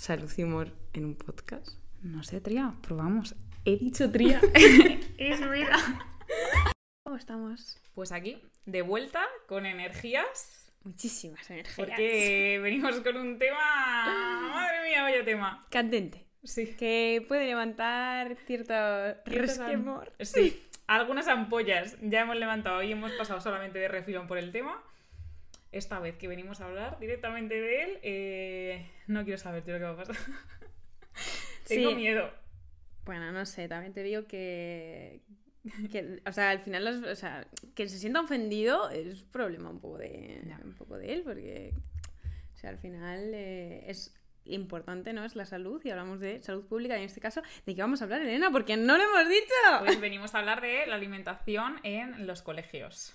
Salud y humor en un podcast. No sé, Tría, probamos. He dicho Tría. es vida. ¿Cómo estamos? Pues aquí, de vuelta, con energías, Muchísimas energías. porque venimos con un tema... Madre mía, vaya tema. Candente. Sí. Que puede levantar cierto resquemor. Sí, algunas ampollas ya hemos levantado y hemos pasado solamente de refilón por el tema. Esta vez que venimos a hablar directamente de él, eh, no quiero saber tío, lo que va a pasar. Tengo Sí. miedo. Bueno, no sé, también te digo que, que, o sea, al final, los- o sea, que se sienta ofendido es problema un poco de, un poco de él, porque, o sea, al final eh, es importante, ¿no? Es la salud y hablamos de salud pública y en este caso, ¿de qué vamos a hablar, Elena? Porque no lo hemos dicho. Pues venimos a hablar de la alimentación en los colegios.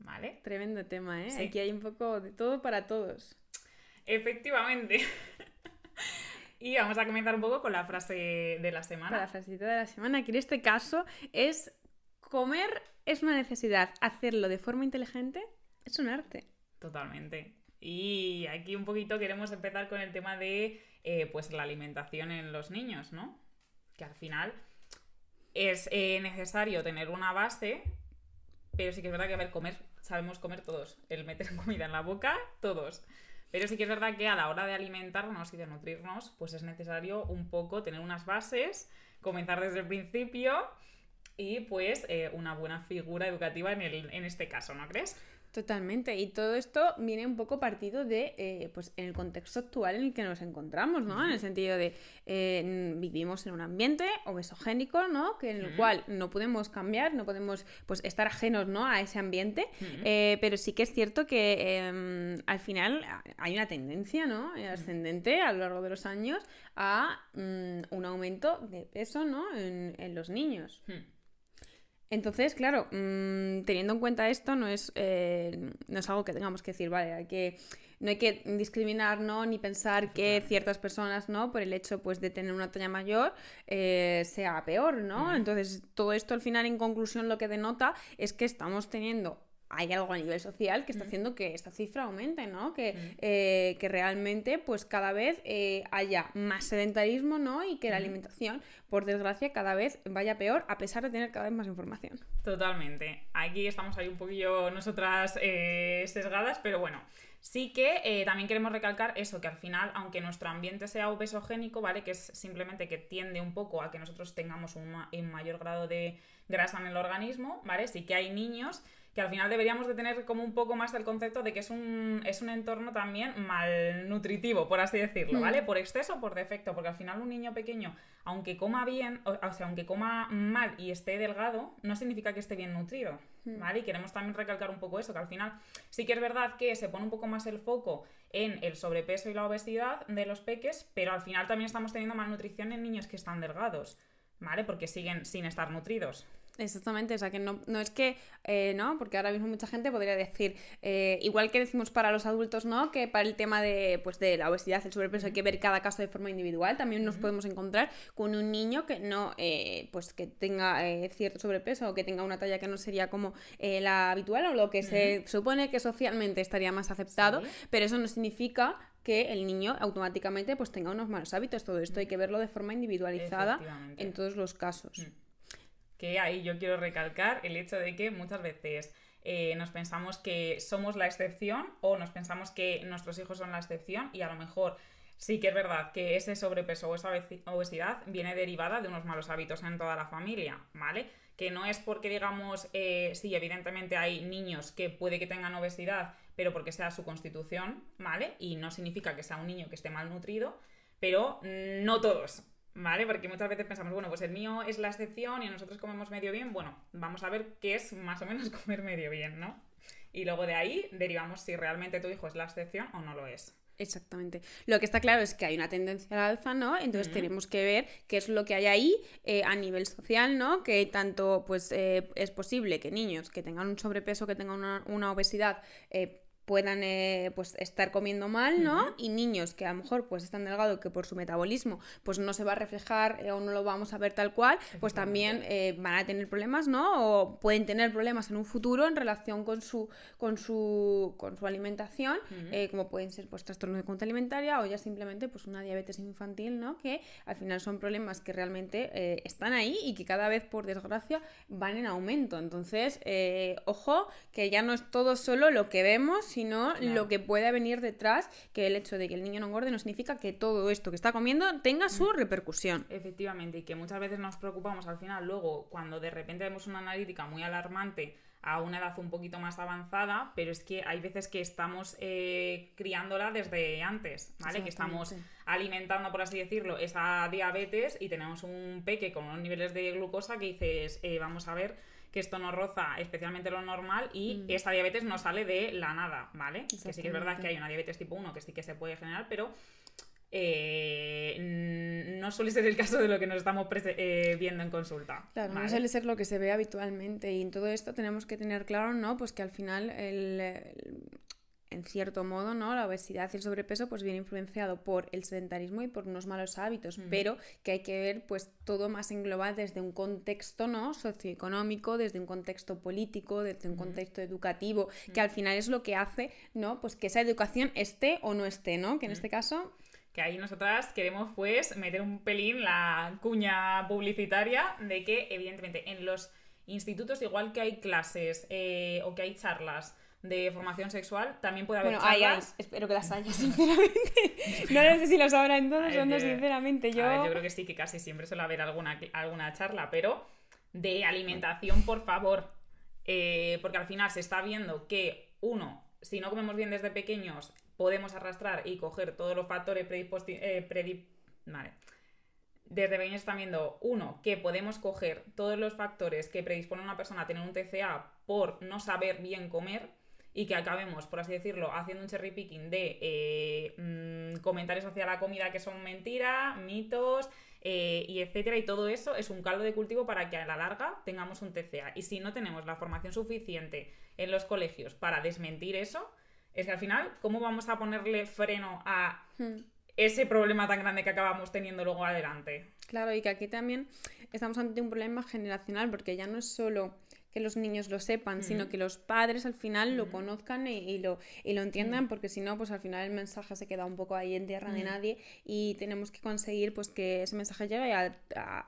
¿Vale? Tremendo tema, ¿eh? Sí. Aquí hay un poco de todo para todos. Efectivamente. y vamos a comenzar un poco con la frase de la semana. Para la frasecita de la semana, que en este caso es comer es una necesidad, hacerlo de forma inteligente es un arte. Totalmente. Y aquí un poquito queremos empezar con el tema de eh, pues la alimentación en los niños, ¿no? Que al final es eh, necesario tener una base, pero sí que es verdad que, a ver, comer, sabemos comer todos. El meter comida en la boca, todos. Pero sí que es verdad que a la hora de alimentarnos y de nutrirnos, pues es necesario un poco tener unas bases, comenzar desde el principio y pues eh, una buena figura educativa en, el, en este caso, ¿no crees? Totalmente, y todo esto viene un poco partido de, eh, pues, en el contexto actual en el que nos encontramos, ¿no? En el sentido de, eh, vivimos en un ambiente obesogénico, ¿no? Que en el cual no podemos cambiar, no podemos, pues, estar ajenos, ¿no? A ese ambiente, eh, pero sí que es cierto que em, al final hay una tendencia, ¿no? Ascendente a lo largo de los años a mm, un aumento de peso, ¿no? En, en los niños. Entonces, claro, mm, teniendo en cuenta esto, no es, eh, no es algo que tengamos que decir, vale, hay que, no hay que discriminar, ¿no? Ni pensar que ciertas personas, ¿no? Por el hecho, pues, de tener una talla mayor, eh, sea peor, ¿no? Entonces, todo esto al final, en conclusión, lo que denota es que estamos teniendo hay algo a nivel social que está haciendo que esta cifra aumente, ¿no? Que, eh, que realmente, pues cada vez eh, haya más sedentarismo, ¿no? Y que la alimentación, por desgracia, cada vez vaya peor, a pesar de tener cada vez más información. Totalmente. Aquí estamos ahí un poquillo nosotras eh, sesgadas, pero bueno. Sí que eh, también queremos recalcar eso, que al final, aunque nuestro ambiente sea obesogénico, ¿vale? Que es simplemente que tiende un poco a que nosotros tengamos un, ma- un mayor grado de grasa en el organismo, ¿vale? Sí que hay niños que al final deberíamos de tener como un poco más el concepto de que es un, es un entorno también malnutritivo, por así decirlo, Mm. ¿vale? Por exceso o por defecto, porque al final un niño pequeño, aunque coma bien, o, o sea, aunque coma mal y esté delgado, no significa que esté bien nutrido, Mm. ¿vale? Y queremos también recalcar un poco eso, que al final sí que es verdad que se pone un poco más el foco en el sobrepeso y la obesidad de los peques, pero al final también estamos teniendo malnutrición en niños que están delgados, ¿vale? Porque siguen sin estar nutridos. Exactamente, o sea que no, no es que, eh, ¿no? Porque ahora mismo mucha gente podría decir, eh, igual que decimos para los adultos, ¿no? Que para el tema de, pues, de la obesidad, el sobrepeso, hay que ver cada caso de forma individual. También nos podemos encontrar con un niño que no, eh, pues que tenga eh, cierto sobrepeso o que tenga una talla que no sería como eh, la habitual o lo que se supone que socialmente estaría más aceptado, Sí. pero eso no significa que el niño automáticamente pues tenga unos malos hábitos. Todo esto hay que verlo de forma individualizada en todos los casos. Que ahí yo quiero recalcar el hecho de que muchas veces eh, nos pensamos que somos la excepción o nos pensamos que nuestros hijos son la excepción y a lo mejor sí que es verdad que ese sobrepeso o esa obesi- obesidad viene derivada de unos malos hábitos en toda la familia, ¿vale? Que no es porque digamos, eh, sí, evidentemente hay niños que puede que tengan obesidad, pero porque sea su constitución, ¿vale? Y no significa que sea un niño que esté malnutrido, pero no todos, ¿vale? Porque muchas veces pensamos, bueno, pues el mío es la excepción y nosotros comemos medio bien. Bueno, vamos a ver qué es más o menos comer medio bien, ¿no? Y luego de ahí derivamos si realmente tu hijo es la excepción o no lo es. Exactamente. Lo que está claro es que hay una tendencia al alza, ¿no? Entonces tenemos que ver qué es lo que hay ahí eh, a nivel social, ¿no? Que tanto pues eh, es posible que niños que tengan un sobrepeso, que tengan una, una obesidad, eh, puedan eh, pues estar comiendo mal, ¿no? Y niños que a lo mejor pues están delgados que por su metabolismo pues no se va a reflejar eh, o no lo vamos a ver tal cual, pues también eh, van a tener problemas, ¿no? O pueden tener problemas en un futuro en relación con su con su con su alimentación, como pueden ser pues trastornos de conducta alimentaria o ya simplemente pues una diabetes infantil, ¿no? Que al final son problemas que realmente están ahí y que cada vez por desgracia van en aumento. Entonces, ojo, que ya no es todo solo lo que vemos, sino lo que puede venir detrás, que el hecho de que el niño no engorde no significa que todo esto que está comiendo tenga su mm. repercusión. Efectivamente, y que muchas veces nos preocupamos al final, luego, cuando de repente vemos una analítica muy alarmante a una edad un poquito más avanzada, pero es que hay veces que estamos eh, criándola desde antes, ¿vale? Que estamos alimentando, por así decirlo, esa diabetes y tenemos un peque con unos niveles de glucosa que dices, eh, vamos a ver que esto no roza especialmente lo normal y mm. esta diabetes no sale de la nada, ¿vale? Que sí que es verdad que hay una diabetes tipo 1 que sí que se puede generar, pero eh, no suele ser el caso de lo que nos estamos eh, viendo en consulta. Claro, no suele ser lo que se ve habitualmente y en todo esto tenemos que tener claro, ¿no? Pues que al final el, en cierto modo, ¿no? La obesidad y el sobrepeso pues viene influenciado por el sedentarismo y por unos malos hábitos, pero que hay que ver pues todo más englobado desde un contexto, ¿no? socioeconómico, desde un contexto político, desde un contexto educativo, que al final es lo que hace, ¿no? Pues que esa educación esté o no esté, ¿no? Que en este caso que ahí nosotras queremos pues meter un pelín la cuña publicitaria de que evidentemente en los institutos igual que hay clases eh, o que hay charlas de formación sexual, también puede haber bueno, charlas. espero que las haya, sinceramente. no sé si las habrá en todos o no, sinceramente. Yo... yo creo que sí, que casi siempre suele haber alguna, alguna charla, pero de alimentación, por favor. Eh, porque al final se está viendo que, uno, si no comemos bien desde pequeños, podemos arrastrar y coger todos los factores predispositivos. Eh, vale. Desde pequeños están viendo, uno, que podemos coger todos los factores que predisponen a una persona a tener un TCA por no saber bien comer y que acabemos, por así decirlo, haciendo un cherry picking de eh, mm, comentarios hacia la comida que son mentira, mitos, eh, y etcétera, y todo eso es un caldo de cultivo para que a la larga tengamos un TCA. Y si no tenemos la formación suficiente en los colegios para desmentir eso, es que al final, ¿cómo vamos a ponerle freno a hmm. ese problema tan grande que acabamos teniendo luego adelante? Claro, y que aquí también estamos ante un problema generacional, porque ya no es solo que los niños lo sepan, sino que los padres al final lo conozcan y, lo, y lo entiendan, porque si no, pues al final el mensaje se queda un poco ahí en tierra de nadie y tenemos que conseguir pues que ese mensaje llegue a,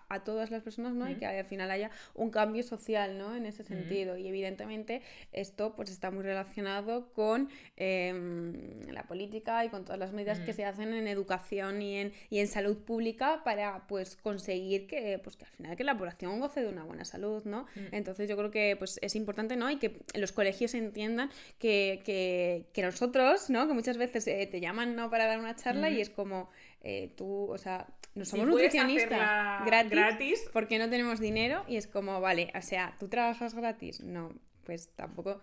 a, todas las personas, ¿no? Y que al final haya un cambio social, ¿no? En ese sentido. Y evidentemente esto pues está muy relacionado con em, la política y con todas las medidas que se hacen en educación y en, y en salud pública para pues conseguir que, pues, que al final que la población goce de una buena salud, ¿no? Entonces yo creo que pues, es importante, ¿no? Y que los colegios entiendan que, nosotros, ¿no? Que muchas veces eh, te llaman, ¿no? Para dar una charla y es como, eh, tú, o sea, no somos nutricionistas gratis, gratis, porque no tenemos dinero y es como, vale, o sea, tú trabajas gratis, no, pues tampoco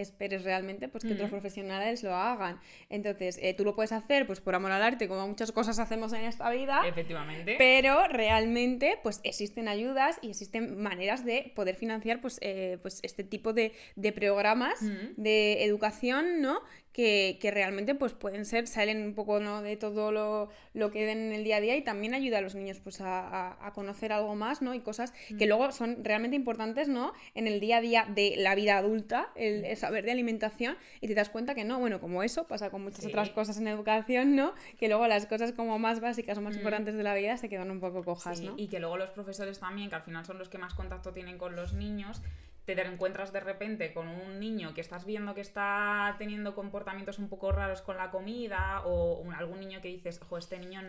esperes realmente pues que otros profesionales lo hagan. Entonces, eh, tú lo puedes hacer pues por amor al arte, como muchas cosas hacemos en esta vida. Efectivamente. Pero realmente pues existen ayudas y existen maneras de poder financiar pues, eh, pues este tipo de, programas de educación, ¿no? Que, realmente pues pueden ser, salen un poco ¿no? de todo lo, lo, que den en el día a día y también ayuda a los niños pues a, conocer algo más, ¿no? Y cosas que luego son realmente importantes, ¿no? En el día a día de la vida adulta, el, saber de alimentación y te das cuenta que no, bueno, como eso pasa con muchas otras cosas en educación, ¿no? Que luego las cosas como más básicas o más mm. importantes de la vida se quedan un poco cojas, ¿no? Y que luego los profesores también, que al final son los que más contacto tienen con los niños, te encuentras de repente con un niño que estás viendo que está teniendo comportamientos un poco raros con la comida o algún niño que dices, ojo, este niño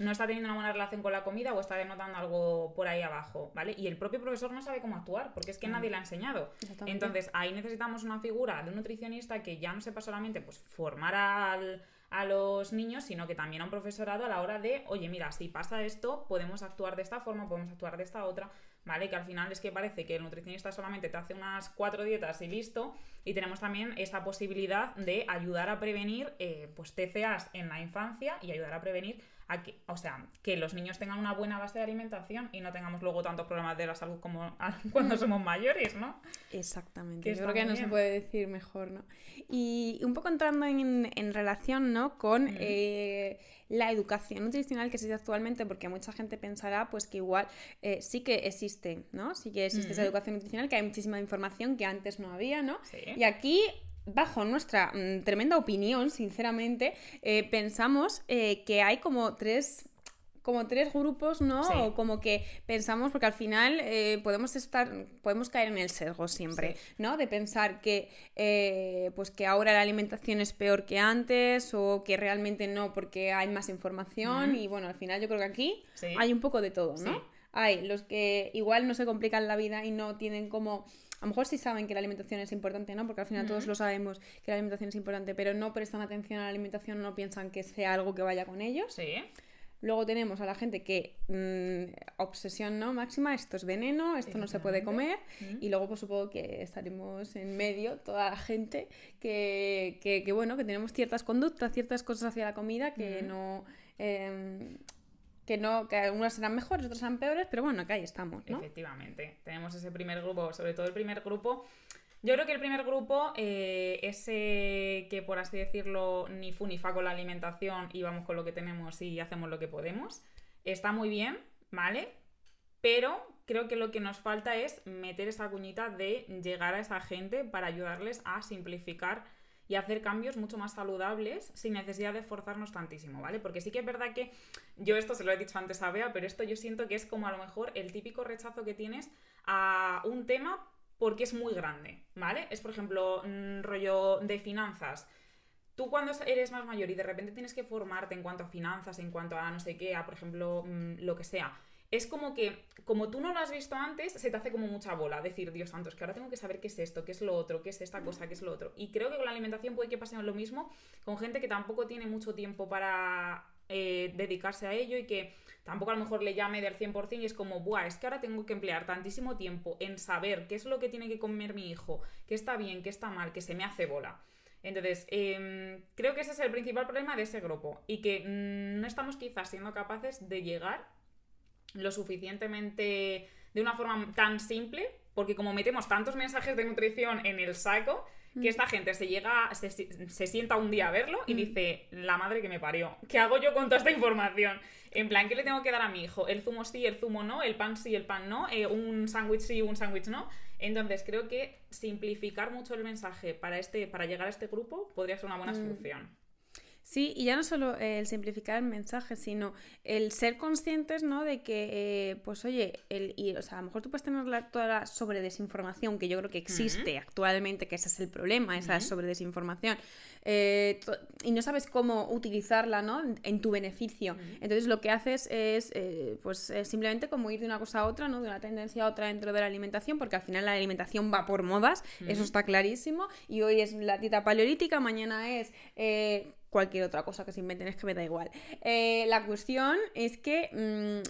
no está teniendo una buena relación con la comida o está denotando algo por ahí abajo, ¿vale? Y el propio profesor no sabe cómo actuar, porque es que nadie le ha enseñado. Entonces, ahí necesitamos una figura de un nutricionista que ya no sepa solamente pues, formar al, a los niños, sino que también a un profesorado a la hora de, oye, mira, si pasa esto, podemos actuar de esta forma, podemos actuar de esta otra, ¿vale? Que al final es que parece que el nutricionista solamente te hace unas cuatro dietas y listo, y tenemos también esa posibilidad de ayudar a prevenir eh, pues TCAs en la infancia y ayudar a prevenir que, o sea, que los niños tengan una buena base de alimentación y no tengamos luego tantos problemas de la salud como cuando somos mayores, ¿no? Exactamente. Yo creo que no se puede decir mejor, ¿no? Y un poco entrando en, en relación, ¿no? Con eh, la educación nutricional que existe actualmente, porque mucha gente pensará, pues que igual eh, sí que existe, ¿no? Sí que existe esa educación nutricional, que hay muchísima información que antes no había, ¿no? Y aquí bajo nuestra mm, tremenda opinión, sinceramente, eh, pensamos eh, que hay como tres como tres grupos, ¿no? O como que pensamos, porque al final eh, podemos estar, podemos caer en el sesgo siempre, ¿no? De pensar que, pues que ahora la alimentación es peor que antes o que realmente no porque hay más información y bueno, al final yo creo que aquí hay un poco de todo, ¿no? Hay los que igual no se complican la vida y no tienen como a lo mejor sí saben que la alimentación es importante, ¿no? Porque al final todos lo sabemos que la alimentación es importante, pero no prestan atención a la alimentación, no piensan que sea algo que vaya con ellos. Sí. Luego tenemos a la gente que mm, obsesión no máxima, esto es veneno, esto no se puede comer. Y luego pues supongo que estaremos en medio toda la gente que, que, bueno, que tenemos ciertas conductas, ciertas cosas hacia la comida que no em, que no, que algunas serán mejores, otras serán peores, pero bueno, que ahí estamos. Efectivamente. Tenemos ese primer grupo, sobre todo el primer grupo. Yo creo que el primer grupo, eh, ese que por así decirlo, ni fu ni fa con la alimentación y vamos con lo que tenemos y hacemos lo que podemos, está muy bien, ¿vale? Pero creo que lo que nos falta es meter esa cuñita de llegar a esa gente para ayudarles a simplificar y hacer cambios mucho más saludables sin necesidad de esforzarnos tantísimo, ¿vale? Porque sí que es verdad que yo esto se lo he dicho antes a Bea, pero esto yo siento que es como a lo mejor el típico rechazo que tienes a un tema porque es muy grande, ¿vale? Es por ejemplo un rollo de finanzas. Tú cuando eres más mayor y de repente tienes que formarte en cuanto a finanzas, en cuanto a no sé qué, a por ejemplo mm, lo que sea, es como que, como tú no lo has visto antes, se te hace como mucha bola. Decir, Dios santo, es que ahora tengo que saber qué es esto, qué es lo otro, qué es esta cosa, qué es lo otro. Y creo que con la alimentación puede que pase lo mismo con gente que tampoco tiene mucho tiempo para eh, dedicarse a ello y que tampoco a lo mejor le llame del 100% y es como, buah, es que ahora tengo que emplear tantísimo tiempo en saber qué es lo que tiene que comer mi hijo, qué está bien, qué está mal, que se me hace bola. Entonces, em, creo que ese es el principal problema de ese grupo y que mm, no estamos quizás siendo capaces de llegar lo suficientemente de una forma tan simple, porque como metemos tantos mensajes de nutrición en el saco, que esta gente se llega, se, se, sienta un día a verlo y mm. dice, la madre que me parió, ¿qué hago yo con toda esta información? En plan, ¿qué le tengo que dar a mi hijo? ¿El zumo sí, el zumo no? ¿El pan sí, el pan no? Eh, ¿Un sándwich sí, un sándwich no? Entonces, creo que simplificar mucho el mensaje para, este, para llegar a este grupo podría ser una buena mm. solución. Sí, y ya no solo el simplificar el mensaje, sino el ser conscientes, ¿no? De que, eh, pues oye, el, y, o sea, a lo mejor tú puedes tener la, toda la sobredesinformación, que yo creo que existe actualmente, que ese es el problema, esa sobredesinformación, eh, y no sabes cómo utilizarla, ¿no? En tu beneficio. Entonces lo que haces es, eh, pues simplemente como ir de una cosa a otra, ¿no? De una tendencia a otra dentro de la alimentación, porque al final la alimentación va por modas, eso está clarísimo, y hoy es la dieta paleolítica, mañana es cualquier otra cosa que se inventen, es que me da igual. Eh, la cuestión es que mm,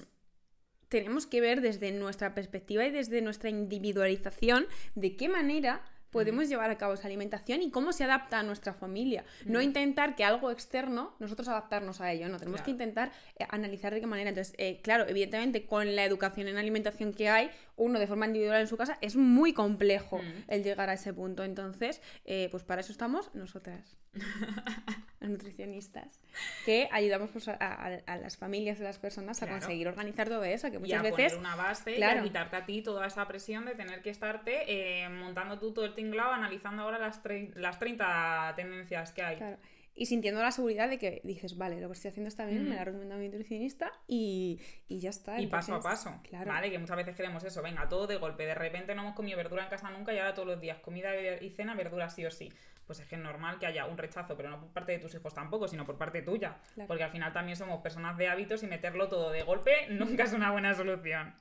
tenemos que ver desde nuestra perspectiva y desde nuestra individualización de qué manera podemos llevar a cabo esa alimentación y cómo se adapta a nuestra familia. No intentar que algo externo, nosotros adaptarnos a ello, no, tenemos que intentar eh, analizar de qué manera. Entonces, eh, claro, evidentemente con la educación en alimentación que hay, uno de forma individual en su casa, es muy complejo el llegar a ese punto. Entonces, eh, pues para eso estamos nosotras, las nutricionistas, que ayudamos pues, a, las familias de las personas a conseguir organizar todo eso, que muchas veces... Poner una base y a quitarte a ti toda esa presión de tener que estarte montando tú todo el tinglado, analizando ahora las, las 30 tendencias que hay. Claro y sintiendo la seguridad de que dices, vale, lo que estoy haciendo está bien, me lo ha recomendado mi nutricionista y, y ya está. Y paso a paso. Claro. Vale, que muchas veces queremos eso, venga, todo de golpe. De repente no hemos comido verdura en casa nunca y ahora todos los días comida y cena, verdura sí o sí. Pues es que es normal que haya un rechazo, pero no por parte de tus hijos tampoco, sino por parte tuya. Porque al final también somos personas de hábitos y meterlo todo de golpe nunca es una buena solución.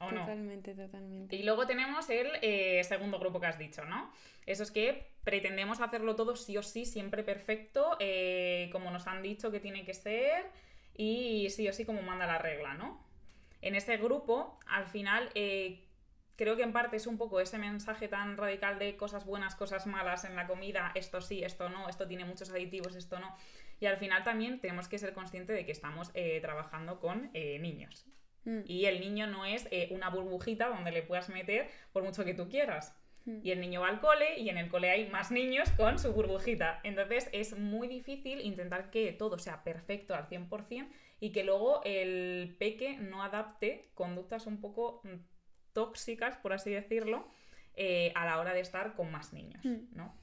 ¿O no? Totalmente, totalmente. Y luego tenemos el eh, segundo grupo que has dicho, ¿no? Eso es que pretendemos hacerlo todo sí o sí, siempre perfecto, eh, como nos han dicho que tiene que ser y sí o sí como manda la regla, ¿no? En ese grupo, al final, eh, creo que en parte es un poco ese mensaje tan radical de cosas buenas, cosas malas en la comida, esto sí, esto no, esto tiene muchos aditivos, esto no. Y al final también tenemos que ser conscientes de que estamos eh, trabajando con eh, niños. Mm. Y el niño no es eh, una burbujita donde le puedas meter por mucho que tú quieras. Mm. Y el niño va al cole y en el cole hay más niños con su burbujita. Entonces es muy difícil intentar que todo sea perfecto al 100% y que luego el peque no adapte conductas un poco mm, tóxicas, por así decirlo, eh, a la hora de estar con más niños, Mm. ¿no?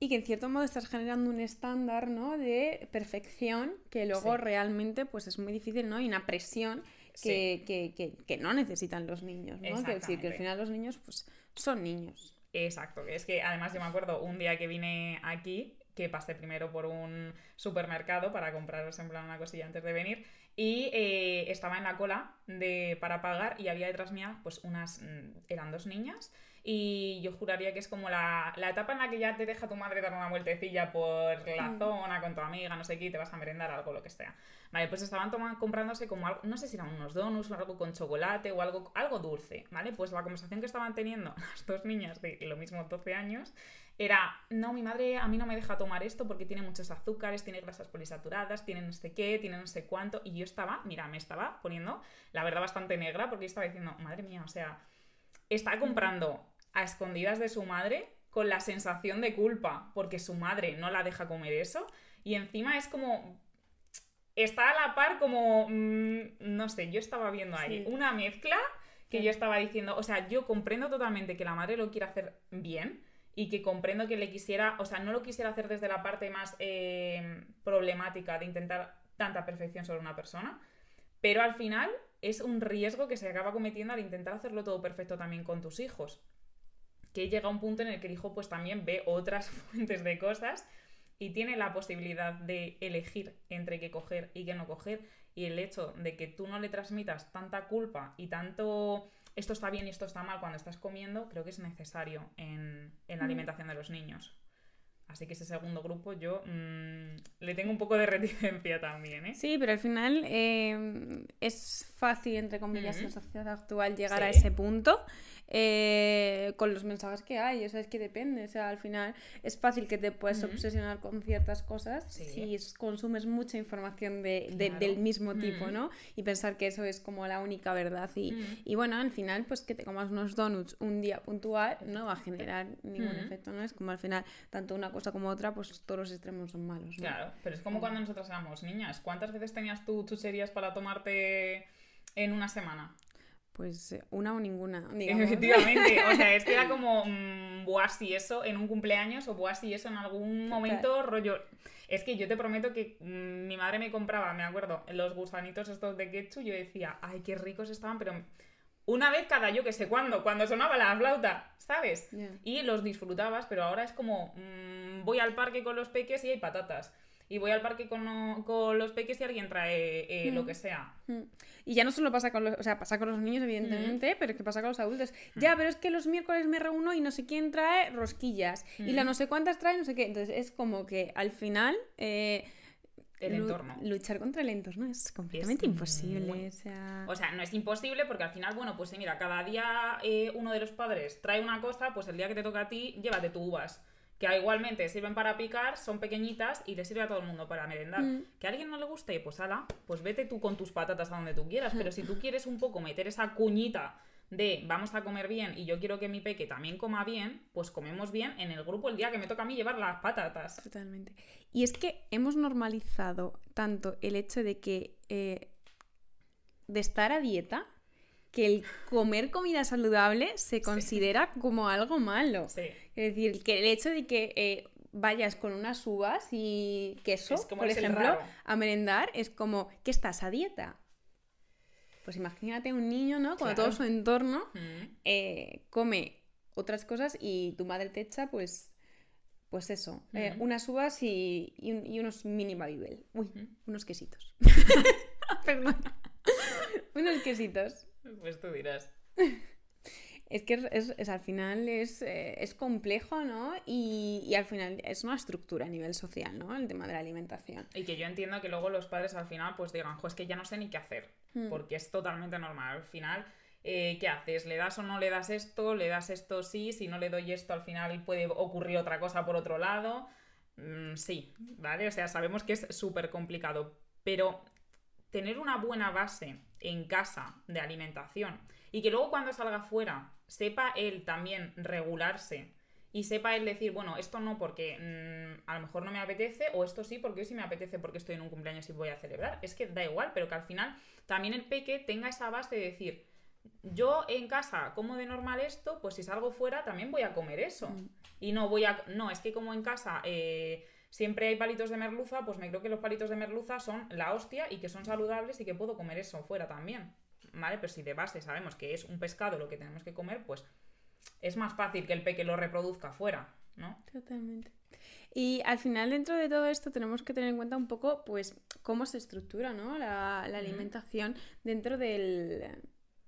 Y que en cierto modo estás generando un estándar, ¿no? De perfección que luego Sí. realmente pues es muy difícil, ¿no? Y una presión que, que- que- que no necesitan los niños, ¿no? Quiero decir que al final los niños pues son niños. Exacto, es que además yo me acuerdo un día que vine aquí, que pasé primero por un supermercado para compraros en plan una cosilla antes de venir, y eh, estaba en la cola de, para pagar y había detrás mía pues unas, mm, eran dos niñas, y yo juraría que es como la, la etapa en la que ya te deja tu madre dar una vueltecilla por la Mm. zona con tu amiga, no sé qué, y te vas a merendar algo, lo que sea. Vale, pues estaban toma- comprándose como algo, no sé si eran unos donuts o algo con chocolate o algo, algo dulce, ¿vale? Pues la conversación que estaban teniendo las dos niñas de lo mismo 12 años era, no, mi madre a mí no me deja tomar esto porque tiene muchos azúcares, tiene grasas polisaturadas, tiene no sé qué, tiene no sé cuánto, y yo estaba, mira, me estaba poniendo, la verdad, bastante negra porque yo estaba diciendo, madre mía, o sea, está comprando a escondidas de su madre con la sensación de culpa porque su madre no la deja comer eso y encima es como está a la par como mm, no sé yo estaba viendo ahí Sí. una mezcla que Sí. yo estaba diciendo o sea yo comprendo totalmente que la madre lo quiera hacer bien y que comprendo que le quisiera o sea no lo quisiera hacer desde la parte más eh, problemática de intentar tanta perfección sobre una persona pero al final es un riesgo que se acaba cometiendo al intentar hacerlo todo perfecto también con tus hijos. Que llega un punto en el que el hijo pues también ve otras fuentes de cosas y tiene la posibilidad de elegir entre qué coger y qué no coger. Y el hecho de que tú no le transmitas tanta culpa y tanto esto está bien y esto está mal cuando estás comiendo, creo que es necesario en, en la Mm. alimentación de los niños. Así que ese segundo grupo yo mm, le tengo un poco de reticencia también, ¿eh? Sí, pero al final eh, es fácil, entre comillas, en la sociedad actual llegar a ese punto eh, con los mensajes que hay. O sea, es que depende. O sea, al final es fácil que te puedas obsesionar con ciertas cosas Sí. si es- consumes mucha información de, de- Claro. del mismo tipo. ¿no? Y pensar que eso es como la única verdad. Y, y bueno, al final, pues que te comas unos donuts un día puntual no va a generar ningún efecto, ¿no? Es como al final, tanto una cosa como otra, pues todos los extremos son malos, ¿no? Claro, pero es como cuando nosotras éramos niñas. ¿Cuántas veces tenías tú chucherías para tomarte en una semana? Pues eh, una o ninguna, digamos. Efectivamente, o sea, es que era como, mm, si eso en un cumpleaños o buah, si eso en algún momento, rollo. Es que yo te prometo que mm, mi madre me compraba, me acuerdo, los gusanitos estos de ketchup, yo decía, ay, qué ricos estaban, pero una vez cada yo que sé cuándo, cuando sonaba la flauta, ¿sabes? Y los disfrutabas, pero ahora es como, mm, voy al parque con los peques y hay patatas. Y voy al parque con, con los peques y alguien trae eh, lo Mm. que sea. Mm. Y ya no solo pasa con los, o sea, pasa con los niños, evidentemente, pero es que pasa con los adultos. Mm. Ya, pero es que los miércoles me reúno y no sé quién trae rosquillas. Y la Mm. no sé cuántas trae no sé qué. Entonces es como que al final. eh, El entorno. Luchar contra el entorno es completamente muy- imposible. O sea. O sea, no es imposible porque al final, bueno, pues mira, cada día eh, uno de los padres trae una cosa, pues el día que te toca a ti, llévate tu uvas. Que igualmente sirven para picar, son pequeñitas y le sirve a todo el mundo para merendar. Mm. Que a alguien no le guste, pues ala, pues vete tú con tus patatas a donde tú quieras. Pero si tú quieres un poco meter esa cuñita de vamos a comer bien y yo quiero que mi peque también coma bien, pues comemos bien en el grupo el día que me toca a mí llevar las patatas. Totalmente. Y es que hemos normalizado tanto el hecho de que. eh, de estar a dieta. Que el comer comida saludable se considera como algo malo. Sí. Es decir, que el hecho de que eh, vayas con unas uvas y queso, por ejemplo, a merendar, es como que estás a dieta. Pues imagínate un niño, ¿no? Cuando Claro. todo su entorno Mm. eh, come otras cosas y tu madre te echa, pues, pues eso, eh, Ujú. unas uvas y, y un- y unos mini Babybel. Uy, Ujú. unos quesitos. Perdón. unos quesitos. Pues tú dirás. Es que es, al final es, eh, es complejo, ¿no? Y, y, al final es una estructura a nivel social, ¿no? El tema de la alimentación. Y que yo entiendo que luego los padres al final pues digan, pues que ya no sé ni qué hacer, hmm. porque es totalmente normal. Al final, eh, ¿qué haces? ¿Le das o no le das esto? ¿Le das esto sí? Si no le doy esto, al final puede ocurrir otra cosa por otro lado. Mm, sí, ¿vale? O sea, sabemos que es súper complicado, pero tener una buena base en casa de alimentación y que luego cuando salga fuera sepa él también regularse y sepa él decir, bueno, esto no porque mm, a lo mejor no me apetece, o esto sí porque hoy sí me apetece porque estoy en un cumpleaños y voy a celebrar. Es que da igual, pero que al final también el peque tenga esa base de decir, yo en casa como de normal esto, pues si salgo fuera también voy a comer eso. Mm. Y no voy a... No, es que como en casa... Eh, siempre hay palitos de merluza, pues me creo que los palitos de merluza son la hostia y que son saludables y que puedo comer eso fuera también. ¿vale? Pero si de base sabemos que es un pescado lo que tenemos que comer, pues es más fácil que el peque lo reproduzca fuera, ¿no? Totalmente. Y al final, dentro de todo esto, tenemos que tener en cuenta un poco, pues, cómo se estructura, ¿no? La, la alimentación dentro del,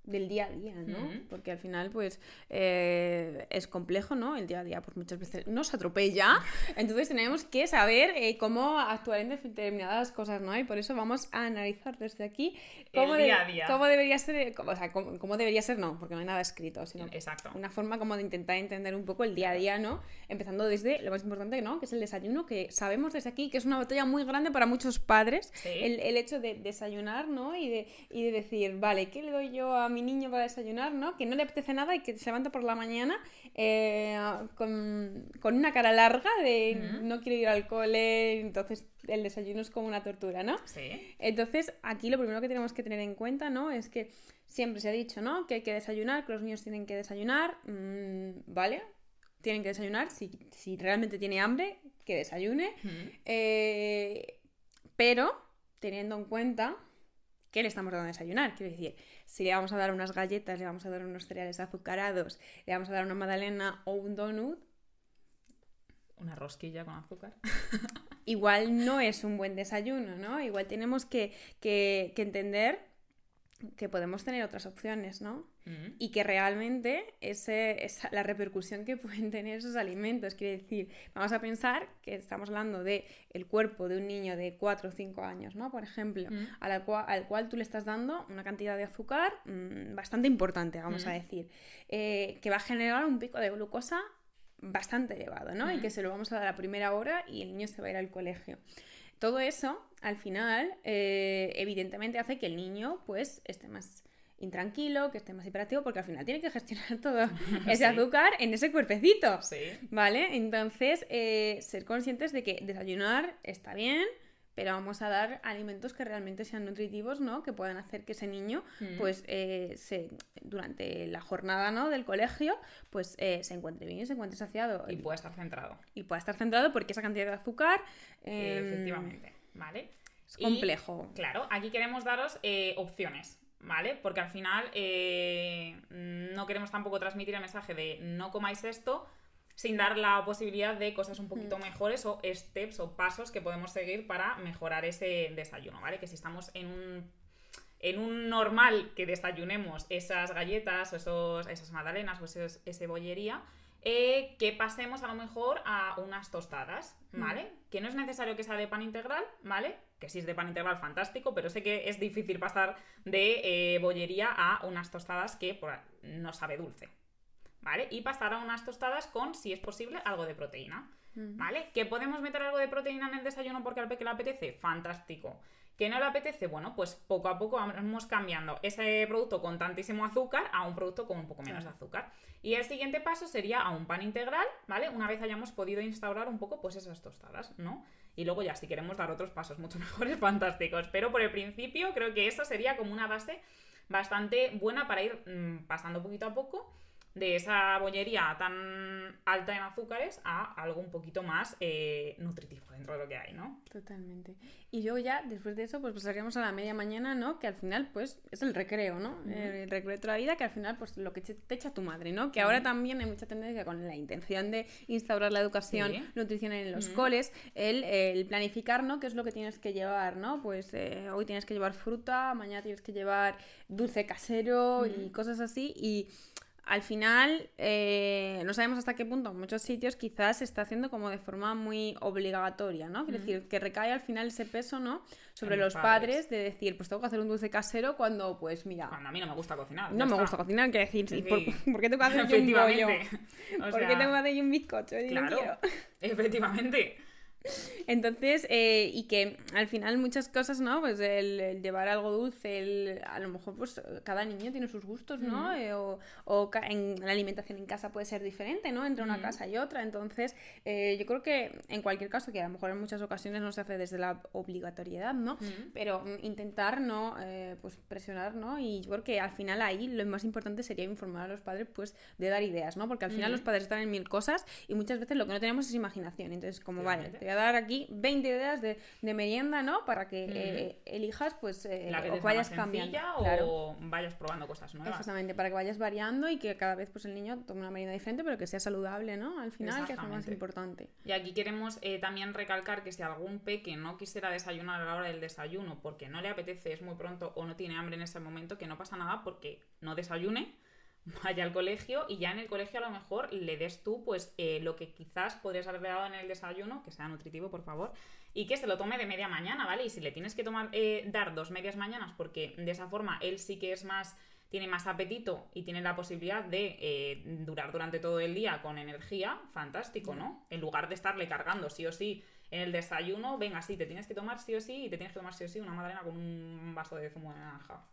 del día a día, ¿no? Porque al final, pues, eh, es complejo, ¿no? El día a día, pues muchas veces nos atropella, entonces tenemos que saber eh, cómo actuar en determinadas cosas, ¿no? Y por eso vamos a analizar desde aquí cómo, día a día. cómo debería ser, o sea, cómo, debería ser, no, porque no hay nada escrito, sino Exacto. una forma como de intentar entender un poco el día a día, ¿no? Empezando desde lo más importante, ¿no? Que es el desayuno, que sabemos desde aquí que es una batalla muy grande para muchos padres, el, el, hecho de desayunar, ¿no? Y de, y de decir, vale, ¿qué le doy yo a mi niño para desayunar, ¿no? Que no le apetece nada y que se levanta por la mañana eh, con, una cara larga de no quiero ir al cole, entonces el desayuno es como una tortura, ¿no? Sí. Entonces, aquí lo primero que tenemos que tener en cuenta, ¿no? Es que siempre se ha dicho, ¿no? Que hay que desayunar, que los niños tienen que desayunar, mm, ¿vale? Tienen que desayunar, si, si, realmente tiene hambre, que desayune. Eh, pero, teniendo en cuenta que le estamos dando a desayunar, quiero decir, si le vamos a dar unas galletas, le vamos a dar unos cereales azucarados, le vamos a dar una magdalena o un donut. Una rosquilla con azúcar. igual no es un buen desayuno, ¿no? Igual tenemos que, que entender que podemos tener otras opciones, ¿no? Y que realmente ese, esa, la repercusión que pueden tener esos alimentos, quiere decir, vamos a pensar que estamos hablando de el cuerpo de un niño de 4 o 5 años, ¿no? Por ejemplo, al, cual, al, cual, tú le estás dando una cantidad de azúcar mm, bastante importante, vamos a decir, eh, que va a generar un pico de glucosa bastante elevado, ¿no? Y que se lo vamos a dar a primera hora y el niño se va a ir al colegio. Todo eso, al final, eh, evidentemente hace que el niño pues esté más intranquilo, que esté más hiperactivo, porque al final tiene que gestionar todo ese azúcar en ese cuerpecito. Sí. ¿Vale? Entonces, eh, ser conscientes de que desayunar está bien, pero vamos a dar alimentos que realmente sean nutritivos, ¿no? Que puedan hacer que ese niño, mm. pues, eh, se, durante la jornada, ¿no? Del colegio, pues, eh, se encuentre bien, se encuentre saciado. Y pueda estar centrado. Y pueda estar centrado porque esa cantidad de azúcar... Em, Efectivamente, ¿vale? Es complejo. claro, aquí queremos daros eh, opciones, ¿vale? Porque al final no queremos tampoco transmitir el mensaje de no comáis esto, sin dar la posibilidad de cosas un poquito mm. mejores o steps o pasos que podemos seguir para mejorar ese desayuno, ¿vale? Que si estamos en un, en un normal que desayunemos esas galletas o esos, esas magdalenas o ese bollería, eh, que pasemos a lo mejor a unas tostadas, mm. ¿vale? Que no es necesario que sea de pan integral, ¿vale? Que si es de pan integral, fantástico, pero sé que es difícil pasar de eh, bollería a unas tostadas que no sabe dulce, ¿vale? Y pasar a unas tostadas con, si es posible, algo de proteína, ¿vale? ¿Que podemos meter algo de proteína en el desayuno porque al peque le apetece? Fantástico. ¿Que no le apetece? Bueno, pues poco a poco vamos cambiando ese producto con tantísimo azúcar a un producto con un poco menos de azúcar. Y el siguiente paso sería a un pan integral, ¿vale? Una vez hayamos podido instaurar un poco, pues esas tostadas, ¿no? Y luego ya, si queremos dar otros pasos mucho mejores, fantásticos. Pero por el principio creo que eso sería como una base bastante buena para ir mm, pasando poquito a poco de esa bollería tan alta en azúcares a algo un poquito más eh, nutritivo dentro de lo que hay, ¿no? Totalmente. Y luego ya, después de eso, pues pasaríamos a la media mañana, ¿no? Que al final, pues, es el recreo, ¿no? El recreo de toda la vida, que al final, pues, lo que te echa tu madre, ¿no? Que ahora también hay mucha tendencia con la intención de instaurar la educación nutricional en los coles, el, el, planificar, ¿no? ¿Qué es lo que tienes que llevar, ¿no? Pues eh, hoy tienes que llevar fruta, mañana tienes que llevar dulce casero y cosas así. Y al final, eh, no sabemos hasta qué punto en muchos sitios quizás se está haciendo como de forma muy obligatoria, ¿no? Es decir, que recae al final ese peso, ¿no? Sobre los, padres. de decir, pues tengo que hacer un dulce casero cuando, pues mira... Cuando a mí no me gusta cocinar. No me gusta cocinar, quiero decir, sí, ¿por, qué tengo que hacer yo un bollo? ¿Por qué tengo que hacer un bizcocho? Claro, efectivamente. Entonces, eh, y que al final muchas cosas, ¿no? Pues el, llevar algo dulce, el, a lo mejor pues cada niño tiene sus gustos, ¿no? Eh, o, o en la alimentación en casa puede ser diferente, ¿no? Entre una casa y otra. Entonces, eh, yo creo que en cualquier caso, que a lo mejor en muchas ocasiones no se hace desde la obligatoriedad, ¿no? Pero intentar, ¿no? pues presionar, ¿no? Y yo creo que al final ahí lo más importante sería informar a los padres, pues, de dar ideas, ¿no? Porque al final los padres están en mil cosas y muchas veces lo que no tenemos es imaginación. Entonces, como, vale, dar aquí 20 ideas de, merienda, ¿no? Para que eh, elijas, pues, eh, o vayas cambiando. O vayas probando cosas nuevas. Exactamente, para que vayas variando y que cada vez pues el niño tome una merienda diferente, pero que sea saludable, ¿no? Al final, que es lo más importante. Y aquí queremos eh, también recalcar que si algún peque no quisiera desayunar a la hora del desayuno porque no le apetece, es muy pronto o no tiene hambre en ese momento, que no pasa nada porque no desayune vaya al colegio y ya en el colegio a lo mejor le des tú pues eh, lo que quizás podrías haber dado en el desayuno, que sea nutritivo por favor, y que se lo tome de media mañana, ¿vale? Y si le tienes que tomar, eh, dar dos medias mañanas porque de esa forma él sí que es más tiene más apetito y tiene la posibilidad de eh, durar durante todo el día con energía, fantástico, ¿no? En lugar de estarle cargando sí o sí en el desayuno, venga, sí, te tienes que tomar sí o sí y te tienes que tomar sí o sí una madrena con un vaso de zumo de naranja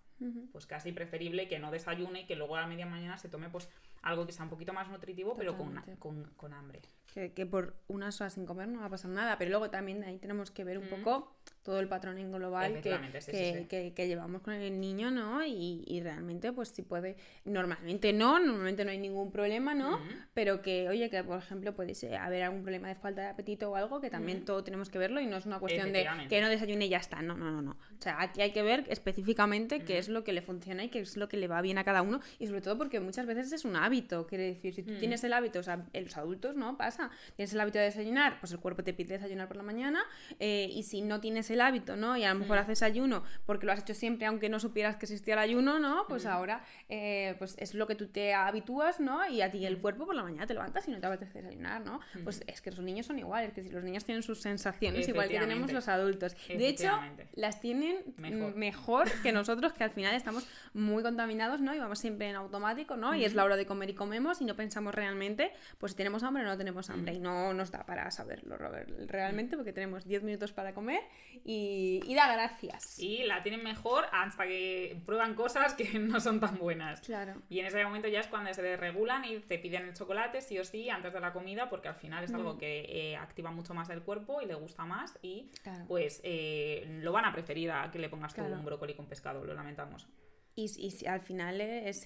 pues casi preferible que no desayune y que luego a la media mañana se tome pues algo que sea un poquito más nutritivo, pero con, con, con hambre. Que, por unas horas sin comer no va a pasar nada, pero luego también ahí tenemos que ver un poco todo el patrón en global que, que, llevamos con el niño, ¿no? Y, y, realmente, pues si puede, normalmente no, normalmente no hay ningún problema, ¿no? Pero que, oye, que por ejemplo puede haber algún problema de falta de apetito o algo, que también todo tenemos que verlo y no es una cuestión de que no desayune y ya está, no, no, no, no. O sea, aquí hay que ver específicamente qué es lo que le funciona y qué es lo que le va bien a cada uno y sobre todo porque muchas veces es un hábito, quiere decir, si tú tienes el hábito, o sea, los adultos, ¿no? Pasa, tienes el hábito de desayunar, pues el cuerpo te pide desayunar por la mañana eh, y si no tienes el hábito, ¿no? Y a lo mejor mm. haces ayuno porque lo has hecho siempre aunque no supieras que existía el ayuno, ¿no? Pues mm. ahora eh, pues es lo que tú te habitúas, ¿no? Y a ti el mm. cuerpo por la mañana te levantas y no te apetece desayunar, ¿no? Pues es que los niños son iguales, que si los niños tienen sus sensaciones igual que tenemos los adultos. De hecho, las tienen mejor. que nosotros, que al final estamos muy contaminados, ¿no? Y vamos siempre en automático, ¿no? Y es la hora de comer y comemos y no pensamos realmente, pues si tenemos hambre o no tenemos hambre. Y no nos da para saberlo, realmente, porque tenemos 10 minutos para comer y, y, da gracias. Y la tienen mejor hasta que prueban cosas que no son tan buenas. Claro. Y en ese momento ya es cuando se desregulan y te piden el chocolate sí o sí antes de la comida porque al final es algo mm. que eh, activa mucho más el cuerpo y le gusta más y pues eh, lo van a preferir a que le pongas tú un brócoli con pescado, lo lamentamos. Y, y al final es,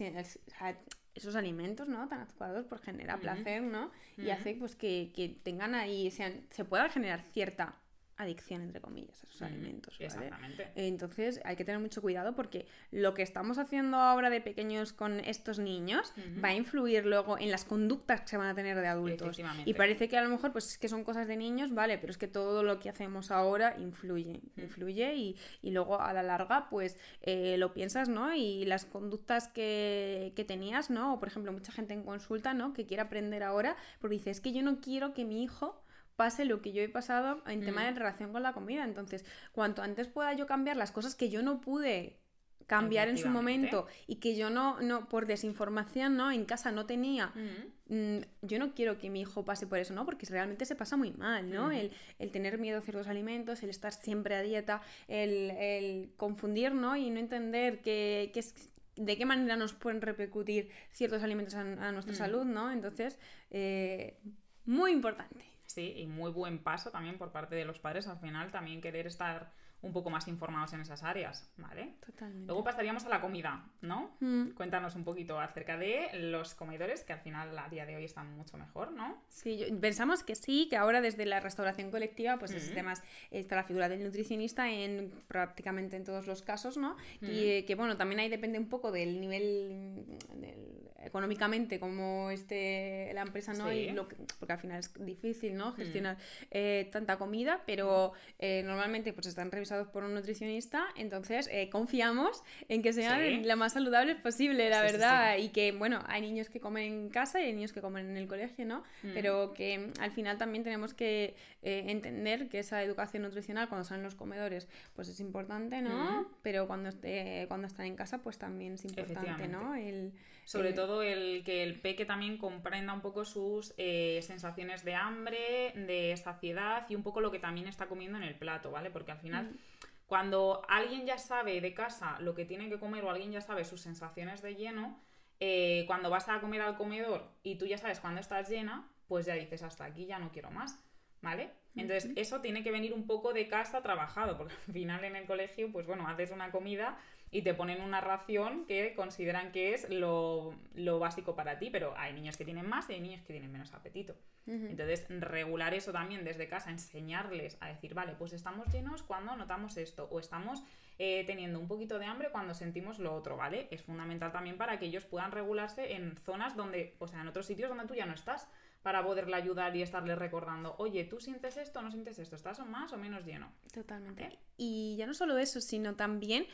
esos alimentos, ¿no? Tan adecuados por generar placer, ¿no? Y hace pues que, que tengan ahí, sean, se pueda generar cierta adicción, entre comillas, a esos alimentos. Exactamente. Entonces hay que tener mucho cuidado porque lo que estamos haciendo ahora de pequeños con estos niños va a influir luego en las conductas que se van a tener de adultos. Y parece que a lo mejor pues es que son cosas de niños, vale, pero es que todo lo que hacemos ahora influye, influye y, y, luego a la larga pues eh, lo piensas, ¿no? Y las conductas que, que tenías, ¿no? O por ejemplo mucha gente en consulta, ¿no? Que quiere aprender ahora porque dice, es que yo no quiero que mi hijo pase lo que yo he pasado en tema de mm. relación con la comida. Entonces, cuanto antes pueda yo cambiar las cosas que yo no pude cambiar en su momento y que yo no, no por desinformación, ¿no? En casa no tenía. Mm. Mm, yo no quiero que mi hijo pase por eso, ¿no? Porque realmente se pasa muy mal, ¿no? El, tener miedo a ciertos alimentos, el estar siempre a dieta, el, confundir, ¿no? Y no entender que, es, de qué manera nos pueden repercutir ciertos alimentos a, nuestra salud, ¿no? Entonces, eh, muy importante. Sí, y muy buen paso también por parte de los padres al final también querer estar un poco más informados en esas áreas, ¿vale? Totalmente. Luego pasaríamos a la comida, ¿no? Mm. Cuéntanos un poquito acerca de los comedores, que al final a día de hoy están mucho mejor, ¿no? Sí, yo- pensamos que sí, que ahora desde la restauración colectiva, pues Ujú. además está la figura del nutricionista en prácticamente en todos los casos, ¿no? Y eh, que bueno, también ahí depende un poco del nivel del- económicamente, como esté la empresa, ¿no? Sí. Y lo que- porque al final es difícil, ¿no? Gestionar eh, tanta comida, pero eh, normalmente pues están revisados por un nutricionista, entonces eh, confiamos en que sean Sí. lo más saludables posible, la Sí, verdad, y que bueno, hay niños que comen en casa y hay niños que comen en el colegio, ¿no? Mm. Pero que mm, al final también tenemos que eh, entender que esa educación nutricional cuando salen los comedores pues es importante, ¿no? Mm. Pero cuando, esté, cuando están en casa pues también es importante, ¿no? El, Sobre el- todo el que el peque también comprenda un poco sus eh, sensaciones de hambre, de saciedad y un poco lo que también está comiendo en el plato, ¿vale? Porque al final, Mm. cuando alguien ya sabe de casa lo que tiene que comer o alguien ya sabe sus sensaciones de lleno, eh, cuando vas a comer al comedor y tú ya sabes cuándo estás llena, pues ya dices hasta aquí ya no quiero más, ¿vale? Entonces, eso tiene que venir un poco de casa trabajado, porque al final en el colegio, pues bueno, haces una comida y te ponen una ración que consideran que es lo, lo básico para ti, pero hay niños que tienen más y hay niños que tienen menos apetito. Entonces, regular eso también desde casa, enseñarles a decir, vale, pues estamos llenos cuando notamos esto, o estamos eh, teniendo un poquito de hambre cuando sentimos lo otro, ¿vale? Es fundamental también para que ellos puedan regularse en zonas donde, o sea, en otros sitios donde tú ya no estás, para poderle ayudar y estarle recordando, oye, tú sientes esto, no sientes esto, estás o más o menos lleno. Totalmente. Y ya no solo eso, sino también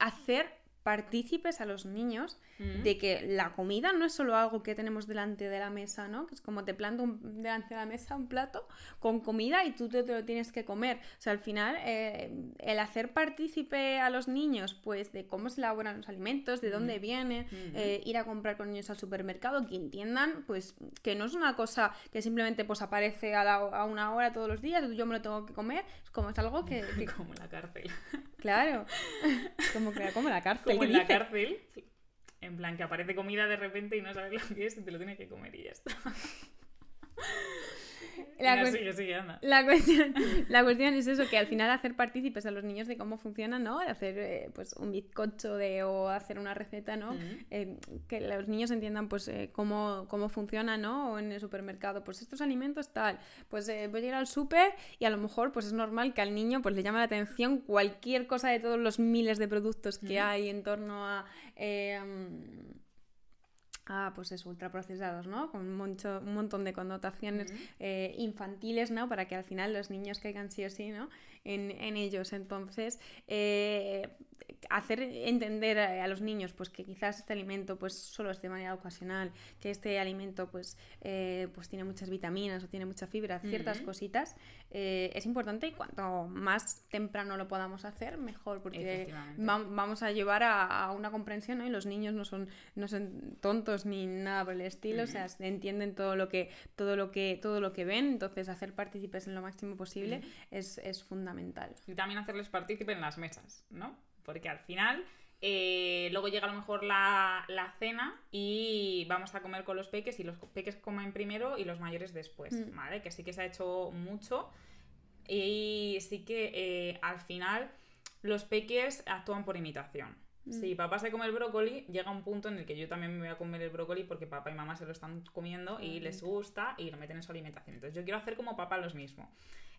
hacer partícipes a los niños Mm. de que la comida no es solo algo que tenemos delante de la mesa, ¿no? Que es como te planto un- delante de la mesa un plato con comida y tú te, te lo tienes que comer. O sea, al final, eh, el hacer partícipe a los niños, pues, de cómo se elaboran los alimentos, de dónde vienen, Ujú. eh, ir a comprar con niños al supermercado, que entiendan, pues, que no es una cosa que simplemente, pues, aparece a, la- a una hora todos los días, yo me lo tengo que comer, es como es algo que, que- Como la cárcel. claro, como que como la cárcel, Como ¿qué en la cárcel. En plan, que aparece comida de repente y no sabes lo que es y te lo tienes que comer y ya está. La Venga, cuen- sigue, sigue, anda. La cuestión, la cuestión es eso, que al final hacer partícipes a los niños de cómo funciona, ¿no? De hacer eh, pues un bizcocho de, o hacer una receta, ¿no? Eh, que los niños entiendan pues eh, cómo, cómo funciona, ¿no? O en el supermercado, pues estos alimentos tal, pues eh, voy a ir al súper y a lo mejor pues es normal que al niño pues le llame la atención cualquier cosa de todos los miles de productos que hay en torno a... eh, mm, a pues eso, ultraprocesados, ¿no? Con mucho, un montón de connotaciones eh, infantiles, ¿no? Para que al final los niños caigan sí o sí, ¿no? En, en ellos. Entonces, eh, hacer entender a, a los niños pues que quizás este alimento pues solo es de manera ocasional, que este alimento pues, eh, pues tiene muchas vitaminas o tiene mucha fibra, ciertas Ujú. cositas, eh, es importante y cuanto más temprano lo podamos hacer, mejor, porque va- vamos a llevar a, a una comprensión, ¿no? Y los niños no son, no son tontos ni nada por el estilo, o Ujú. sea, entienden todo lo que, todo lo que, todo lo que ven, entonces hacer partícipes en lo máximo posible es, es fundamental. Y también hacerles partícipe en las mesas, ¿no? Porque al final, eh, luego llega a lo mejor la, la cena y vamos a comer con los peques y los peques comen primero y los mayores después, Mm. ¿vale? Que sí que se ha hecho mucho y sí que eh, al final los peques actúan por imitación. Si papá se come el brócoli, llega un punto en el que yo también me voy a comer el brócoli porque papá y mamá se lo están comiendo y les gusta y lo meten en su alimentación. Entonces yo quiero hacer como papá los mismo.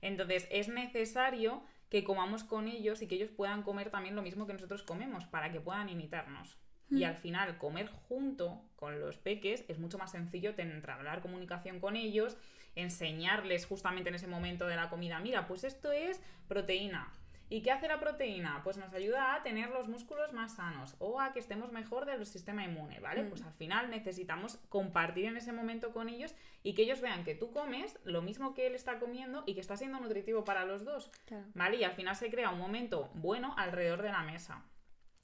Entonces es necesario que comamos con ellos y que ellos puedan comer también lo mismo que nosotros comemos para que puedan imitarnos. Y al final, comer junto con los peques es mucho más sencillo entablar comunicación con ellos, enseñarles justamente en ese momento de la comida, mira, pues esto es proteína. ¿Y qué hace la proteína? Pues nos ayuda a tener los músculos más sanos o a que estemos mejor del sistema inmune, ¿vale? Pues al final necesitamos compartir en ese momento con ellos y que ellos vean que tú comes lo mismo que él está comiendo y que está siendo nutritivo para los dos, Claro. ¿vale? Y al final se crea un momento bueno alrededor de la mesa.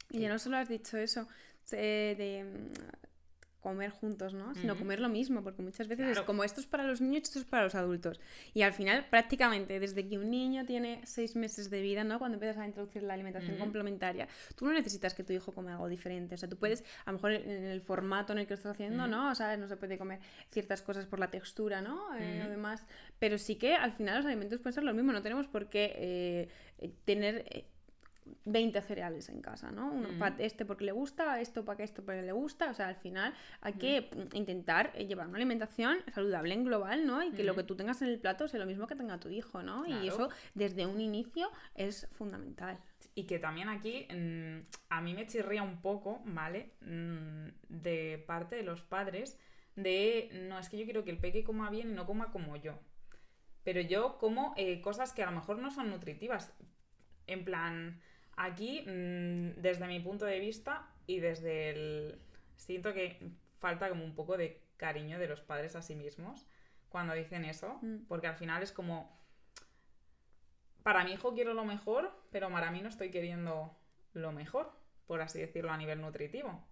Y ya no solo has dicho eso, se- de mm, comer juntos, ¿no? Sino comer lo mismo, porque muchas veces es como esto es para los niños, esto es para los adultos. Y al final, prácticamente, desde que un niño tiene seis meses de vida, ¿no? Cuando empiezas a introducir la alimentación complementaria, tú no necesitas que tu hijo come algo diferente. O sea, tú puedes, a lo mejor en el formato en el que lo estás haciendo. ¿no? O sea, no se puede comer ciertas cosas por la textura, ¿no? Eh, Ujú. o demás. Pero sí que al final los alimentos pueden ser lo mismo. No tenemos por qué eh, eh, tener... eh, 20 cereales en casa, ¿no? Uno Mm. para este porque le gusta, esto para que esto porque le gusta. O sea, al final hay que mm, intentar eh, llevar una alimentación saludable en global, ¿no? Y que lo Mm. que tú tengas en el plato sea lo mismo que tenga tu hijo, ¿no? Claro. Y eso desde un inicio es fundamental. Y que también aquí mm, a mí me chirría un poco, ¿vale? Mm, de parte de los padres de, no, es que yo quiero que el peque coma bien y no coma como yo. Pero yo como eh, cosas que a lo mejor no son nutritivas. En plan, aquí, mm, desde mi punto de vista y desde el... Siento que falta como un poco de cariño de los padres a sí mismos cuando dicen eso, Mm. porque al final es como para mi hijo quiero lo mejor, pero para mí no estoy queriendo lo mejor, por así decirlo, a nivel nutritivo.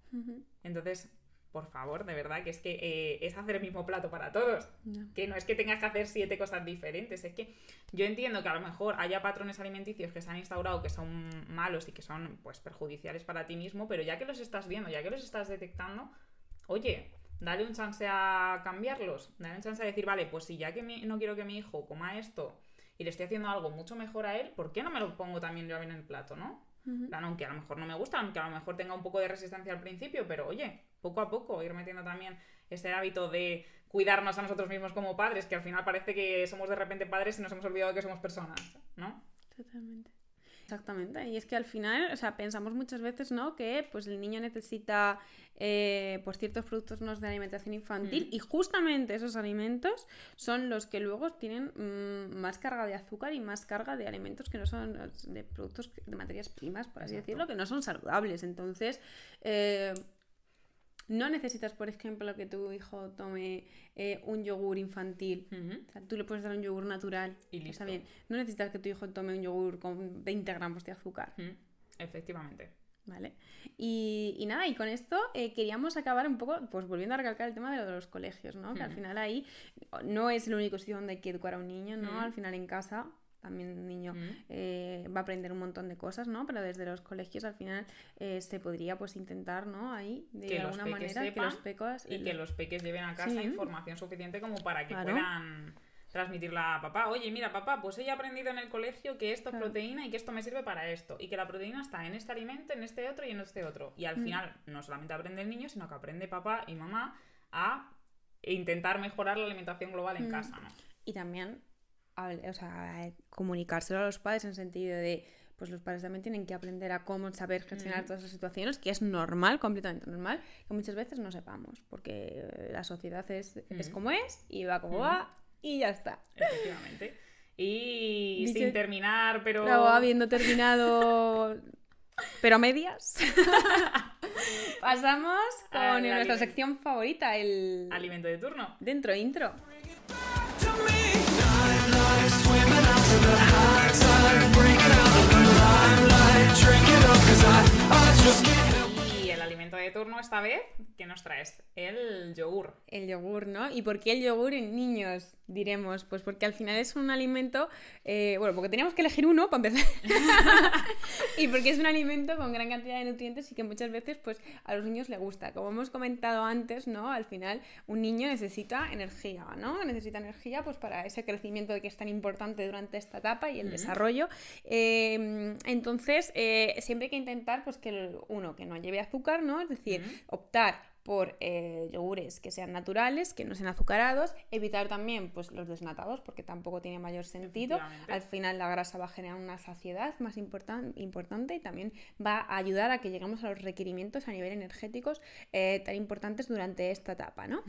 Entonces, por favor, de verdad, que es que eh, es hacer el mismo plato para todos. Que no es que tengas que hacer siete cosas diferentes, es que yo entiendo que a lo mejor haya patrones alimenticios que se han instaurado que son malos y que son pues perjudiciales para ti mismo, pero ya que los estás viendo, ya que los estás detectando, oye, dale un chance a cambiarlos, dale un chance a decir, vale, pues si ya que mi- no quiero que mi hijo coma esto y le estoy haciendo algo mucho mejor a él, ¿por qué no me lo pongo también yo en el plato, no? Plan, aunque a lo mejor no me gusta, aunque a lo mejor tenga un poco de resistencia al principio, pero oye, poco a poco ir metiendo también ese hábito de cuidarnos a nosotros mismos como padres, que al final parece que somos de repente padres y nos hemos olvidado de que somos personas, ¿no? Totalmente. Exactamente. Y es que al final, o sea, pensamos muchas veces, ¿no? Que pues el niño necesita eh, pues ciertos productos ¿no? de alimentación infantil Mm. y justamente esos alimentos son los que luego tienen mm, más carga de azúcar y más carga de alimentos que no son de productos de materias primas, por así Exacto. decirlo, que no son saludables. Entonces, eh, no necesitas, por ejemplo, que tu hijo tome eh, un yogur infantil o sea, tú le puedes dar un yogur natural. Y Está listo. bien. No necesitas que tu hijo tome un yogur con 20 gramos de azúcar. Efectivamente. ¿Vale? Y, y nada, y con esto eh, queríamos acabar un poco, pues volviendo a recalcar el tema de lo de los colegios, ¿no? Que al final ahí no es el único sitio donde hay que educar a un niño, ¿no? Al final en casa también un niño Mm. eh, va a aprender un montón de cosas, ¿no? Pero desde los colegios al final eh, se podría pues intentar, ¿no? Ahí de Que alguna manera que los pecos Y que los peques lleven a casa Sí. información suficiente como para que Claro. puedan transmitirla a papá. Oye, mira, papá, pues he aprendido en el colegio que esto es proteína y que esto me sirve para esto. Y que la proteína está en este alimento, en este otro y en este otro. Y al Mm. final, no solamente aprende el niño, sino que aprende papá y mamá a intentar mejorar la alimentación global en Mm. casa, ¿no? Y también o sea, comunicárselo a los padres en el sentido de, pues los padres también tienen que aprender a cómo saber gestionar Ujú. todas esas situaciones, que es normal, completamente normal, que muchas veces no sepamos, porque eh, la sociedad es, es Ujú. como es y va como Ujú. va y ya está. Efectivamente. Y Dice- sin terminar, pero... Luego, habiendo terminado, pero a medias, pasamos con nuestra sección favorita, el Alimento de turno. dentro intro. Y el alimento de turno esta vez, ¿qué nos traes? El yogur. El yogur, ¿no? ¿Y por qué el yogur en niños? Diremos, pues porque al final es un alimento, eh, bueno, porque teníamos que elegir uno para empezar. y porque es un alimento con gran cantidad de nutrientes y que muchas veces pues a los niños les gusta. Como hemos comentado antes, ¿no? Al final un niño necesita energía, ¿no? Necesita energía pues para ese crecimiento que es tan importante durante esta etapa y el desarrollo. Eh, entonces, eh, siempre hay que intentar pues que el- uno, que no lleve azúcar, ¿no? Es decir, optar por eh, yogures que sean naturales, que no sean azucarados, evitar también pues, los desnatados porque tampoco tiene mayor sentido. Al final la grasa va a generar una saciedad más importan- importante y también va a ayudar a que lleguemos a los requerimientos a nivel energéticos eh, tan importantes durante esta etapa. ¿no?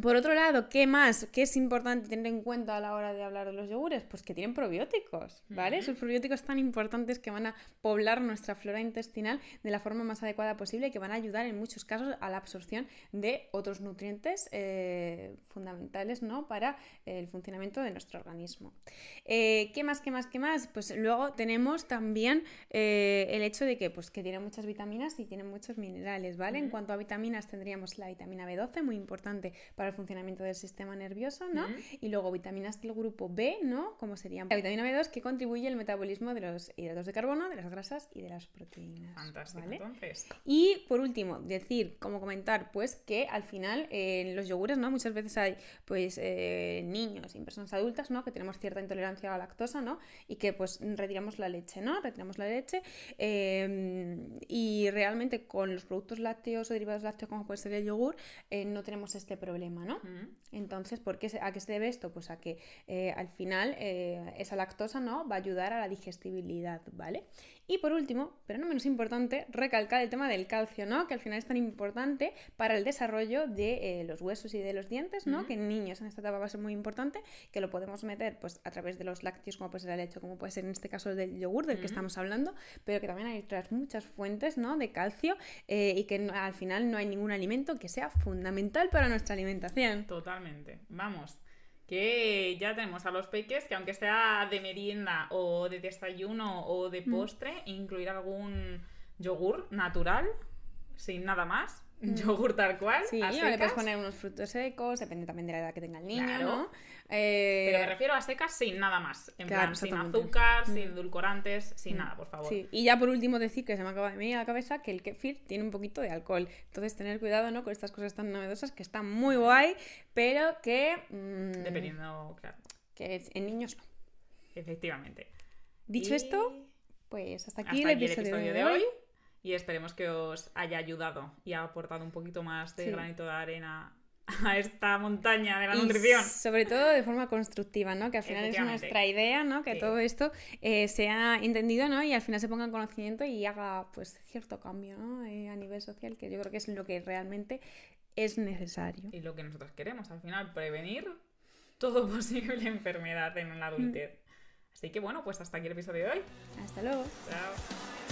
Por otro lado, ¿qué más? ¿Qué es importante tener en cuenta a la hora de hablar de los yogures? Pues que tienen probióticos, ¿vale? Ujú. Esos probióticos tan importantes que van a poblar nuestra flora intestinal de la forma más adecuada posible y que van a ayudar en muchos casos a la absorción de otros nutrientes eh, fundamentales, ¿no? Para el funcionamiento de nuestro organismo. Eh, ¿Qué más, qué más, qué más? Pues luego tenemos también eh, el hecho de que, pues, que tiene muchas vitaminas y tiene muchos minerales, ¿vale? En cuanto a vitaminas tendríamos la vitamina B12, muy importante para el funcionamiento del sistema nervioso, ¿no? Y luego vitaminas del grupo B, ¿no? Como serían la vitamina B2 que contribuye al metabolismo de los hidratos de carbono, de las grasas y de las proteínas. Fantástico, ¿vale? entonces. Y por último, decir, como comentar, pues que al final eh, en los yogures, ¿no? Muchas veces hay pues eh, niños y personas adultas, ¿no? Que tenemos cierta intolerancia a la lactosa, ¿no? Y que pues retiramos la leche, ¿no? Retiramos la leche eh, y realmente con los productos lácteos o derivados lácteos como puede ser el yogur, eh, no tenemos este problema, ¿no? Entonces, ¿por qué se- ¿a qué se debe esto? Pues a que eh, al final eh, esa lactosa ¿no? va a ayudar a la digestibilidad, ¿vale? Y por último, pero no menos importante, recalcar el tema del calcio, ¿no? Que al final es tan importante para el desarrollo de eh, los huesos y de los dientes, ¿no? Que en niños en esta etapa va a ser muy importante, que lo podemos meter pues a través de los lácteos, como puede ser la leche, como puede ser en este caso del yogur del que estamos hablando, pero que también hay otras muchas fuentes, ¿no? De calcio eh, y que no- al final no hay ningún alimento que sea fundamental para nuestra alimentación. Totalmente. Vamos. Que ya tenemos a los peques que aunque sea de merienda o de desayuno o de postre, incluir algún yogur natural, sin nada más. Yogur tal cual. Sí, a o le puedes secas. poner unos frutos secos, depende también de la edad que tenga el niño, Claro. ¿no? Eh, Pero me refiero a secas sin nada más. En Claro, plan, sin azúcar, Mm. sin edulcorantes, sin nada, por favor. Sí, y ya por último decir que se me acaba de venir a la cabeza que el kefir tiene un poquito de alcohol. Entonces tener cuidado ¿no? con estas cosas tan novedosas que están muy guay, pero que, mm, Dependiendo, claro. que en niños no. Efectivamente. Dicho Y esto, pues hasta aquí, hasta el, aquí episodio de hoy. Y esperemos que os haya ayudado y ha aportado un poquito más de Sí. granito de arena a esta montaña de la Y nutrición. sobre todo de forma constructiva, ¿no? Que al final es nuestra idea, ¿no? Que Sí. todo esto eh, sea entendido, ¿no? Y al final se ponga en conocimiento y haga, pues, cierto cambio, ¿no? Eh, a nivel social, que yo creo que es lo que realmente es necesario. Y lo que nosotros queremos, al final, prevenir todo posible enfermedad en la adultez. Así que bueno, pues hasta aquí el episodio de hoy. Hasta luego. Chao.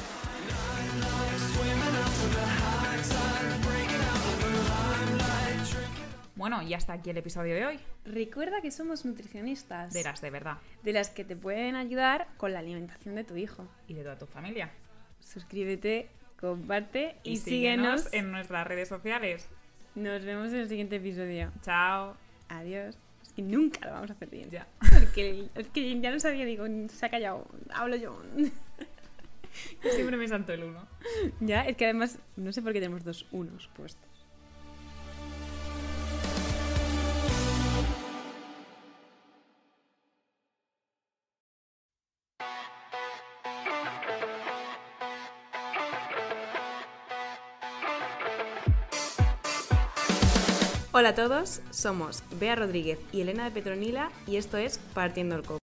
Bueno, y hasta aquí el episodio de hoy. Recuerda que somos nutricionistas. De las de verdad. de las que te pueden ayudar con la alimentación de tu hijo. Y de toda tu familia. Suscríbete, comparte y, Y, síguenos. síguenos en nuestras redes sociales. Nos vemos en el siguiente episodio. Chao. Adiós. Es que nunca lo vamos a hacer bien. Ya. Porque es que ya no sabía, digo, se ha callado, hablo yo. Siempre me salto el uno. ya, es que además, no sé por qué tenemos dos unos puestos. Hola a todos, somos Bea Rodríguez y Elena de Petronila y esto es Partiendo el Coco.